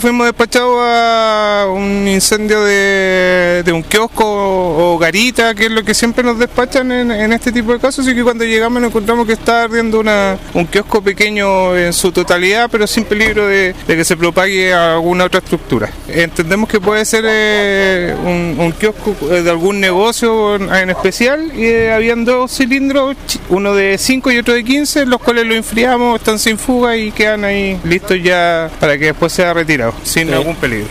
Fuimos despachados a un incendio de, un kiosco o garita, que es lo que siempre nos despachan en, este tipo de casos, y que cuando llegamos nos encontramos que está ardiendo una, un kiosco pequeño en su totalidad, pero sin peligro de, que se propague a alguna otra estructura. Entendemos que puede ser eh, un, kiosco de algún negocio en especial, y eh, habían dos cilindros, uno de 5 y otro de 15, los cuales lo enfriamos, están sin fuga y quedan ahí listos ya para que después sea retirado sin algún peligro.